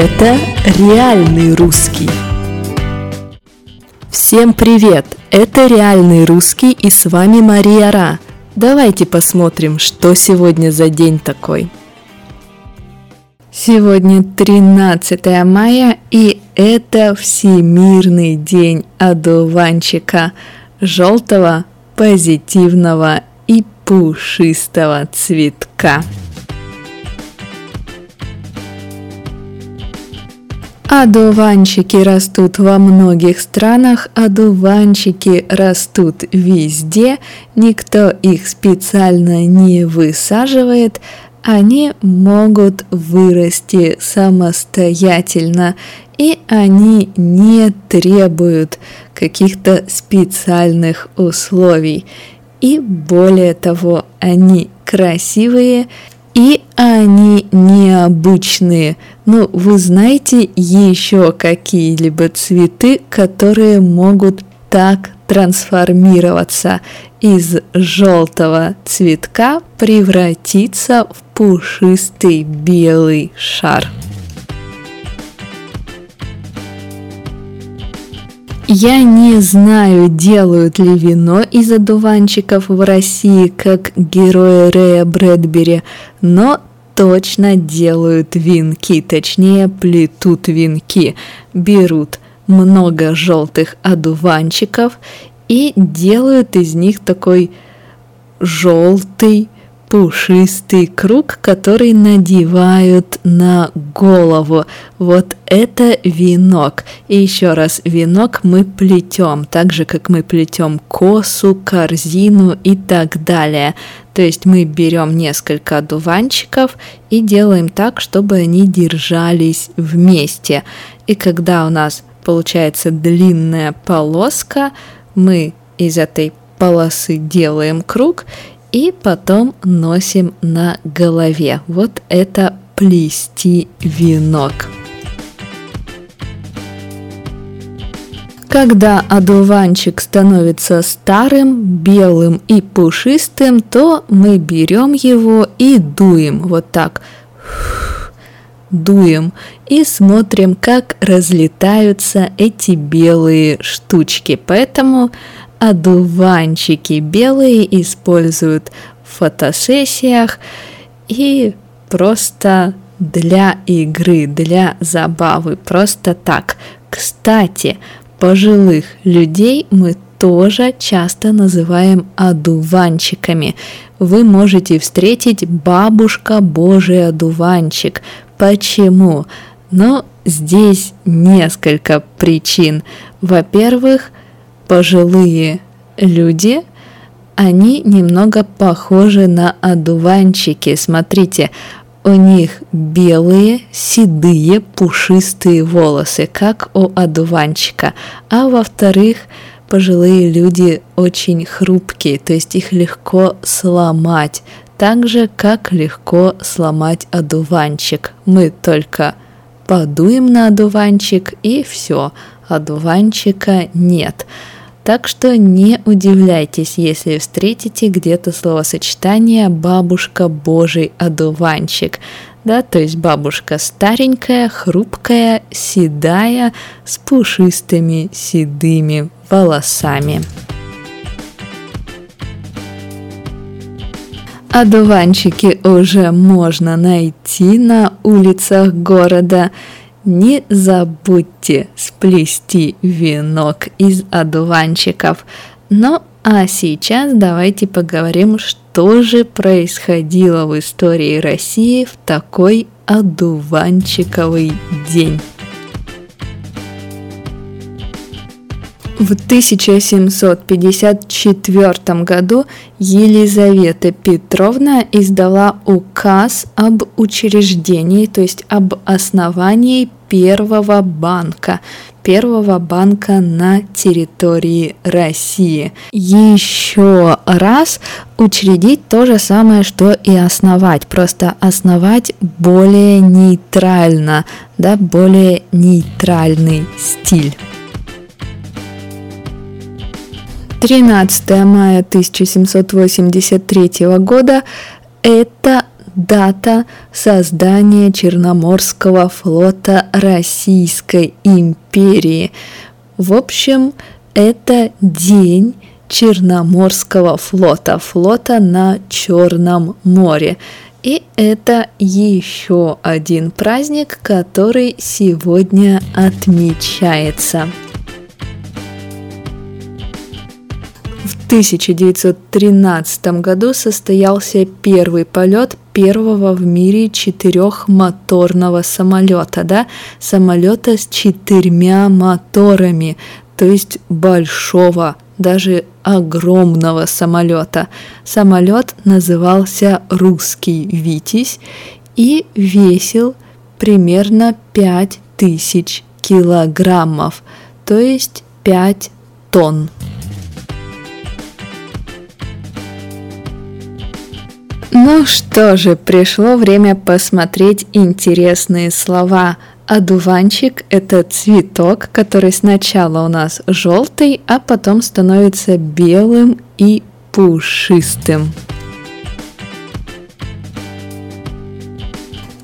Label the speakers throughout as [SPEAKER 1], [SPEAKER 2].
[SPEAKER 1] Это реальный русский. Всем привет! Это реальный русский и с вами Мария Ра. Давайте посмотрим, что сегодня за день такой. Сегодня 13 мая и это Всемирный день одуванчика, желтого, позитивного и пушистого цветка. Одуванчики растут во многих странах, одуванчики растут везде, никто их специально не высаживает, они могут вырасти самостоятельно, и они не требуют каких-то специальных условий. И более того, они красивые и они необычные. Ну, вы знаете еще какие-либо цветы, которые могут так трансформироваться из желтого цветка превратиться в пушистый белый шар. Я не знаю, делают ли вино из одуванчиков в России, как герои Рэя Брэдбери, но точно делают винки, точнее плетут винки. Берут много желтых одуванчиков и делают из них такой желтый пушистый круг, который надевают на голову. Вот это венок. И еще раз, венок мы плетем, так же как мы плетем косу, корзину и так далее. То есть мы берем несколько одуванчиков и делаем так, чтобы они держались вместе. И когда у нас получается длинная полоска, мы из этой полосы делаем круг и потом носим на голове. Вот это плести венок. Когда одуванчик становится старым, белым и пушистым, то мы берем его и дуем вот так. Дуем и смотрим, как разлетаются эти белые штучки. Поэтому одуванчики белые используют в фотосессиях и просто для игры, для забавы, просто так. Кстати, пожилых людей мы тоже часто называем одуванчиками. Вы можете встретить бабушка Божий одуванчик. Почему? Но здесь несколько причин. Во-первых, пожилые люди, они немного похожи на одуванчики. Смотрите, у них белые, седые, пушистые волосы, как у одуванчика. А во-вторых, пожилые люди очень хрупкие, то есть их легко сломать, так же, как легко сломать одуванчик. Мы только подуем на одуванчик и все, одуванчика нет. Так что не удивляйтесь, если встретите где-то словосочетание «бабушка Божий одуванчик». Да, то есть бабушка старенькая, хрупкая, седая, с пушистыми седыми волосами. Одуванчики уже можно найти на улицах города – не забудьте сплести венок из одуванчиков. Ну а сейчас давайте поговорим, что же происходило в истории России в такой одуванчиковый день. В 1754 году Елизавета Петровна издала указ об учреждении, то есть об основании первого банка, первого банка на территории России. Еще раз учредить то же самое, что и основать, просто основать более нейтрально, да, более нейтральный стиль. 13 мая 1783 года – это дата создания Черноморского флота Российской империи. В общем, это день Черноморского флота, флота на Черном море. И это еще один праздник, который сегодня отмечается. 1913 году состоялся первый полет первого в мире четырехмоторного самолета, да, самолета с четырьмя моторами, то есть большого даже огромного самолета. Самолет назывался «Русский Витязь» и весил примерно 5000 килограммов, то есть 5 тонн. Ну что же, пришло время посмотреть интересные слова Одуванчик – это цветок, который сначала у нас желтый, а потом становится белым и пушистым.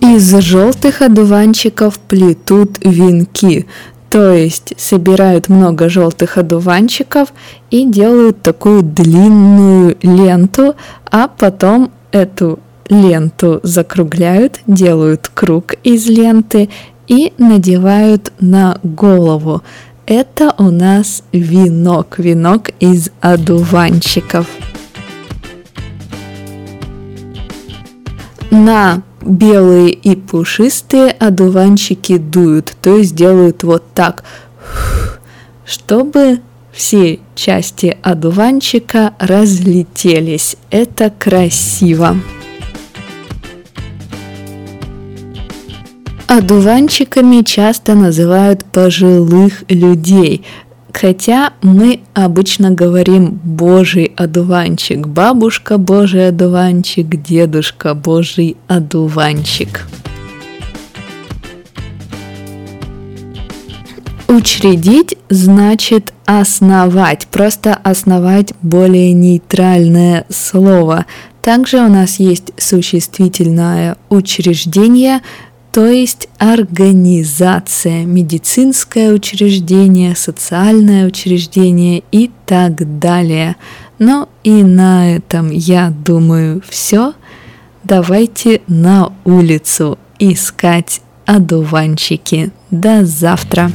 [SPEAKER 1] Из желтых одуванчиков плетут венки, то есть собирают много желтых одуванчиков и делают такую длинную ленту, а потом эту ленту закругляют, делают круг из ленты и надевают на голову. Это у нас венок, венок из одуванчиков. На белые и пушистые одуванчики дуют, то есть делают вот так, чтобы все части одуванчика разлетелись. Это красиво. Одуванчиками часто называют пожилых людей, хотя мы обычно говорим «божий одуванчик», «бабушка божий одуванчик», «дедушка божий одуванчик». Учредить значит основать, просто основать более нейтральное слово. Также у нас есть существительное учреждение, то есть организация, медицинское учреждение, социальное учреждение и так далее. Ну и на этом, я думаю, все. Давайте на улицу искать одуванчики. До завтра!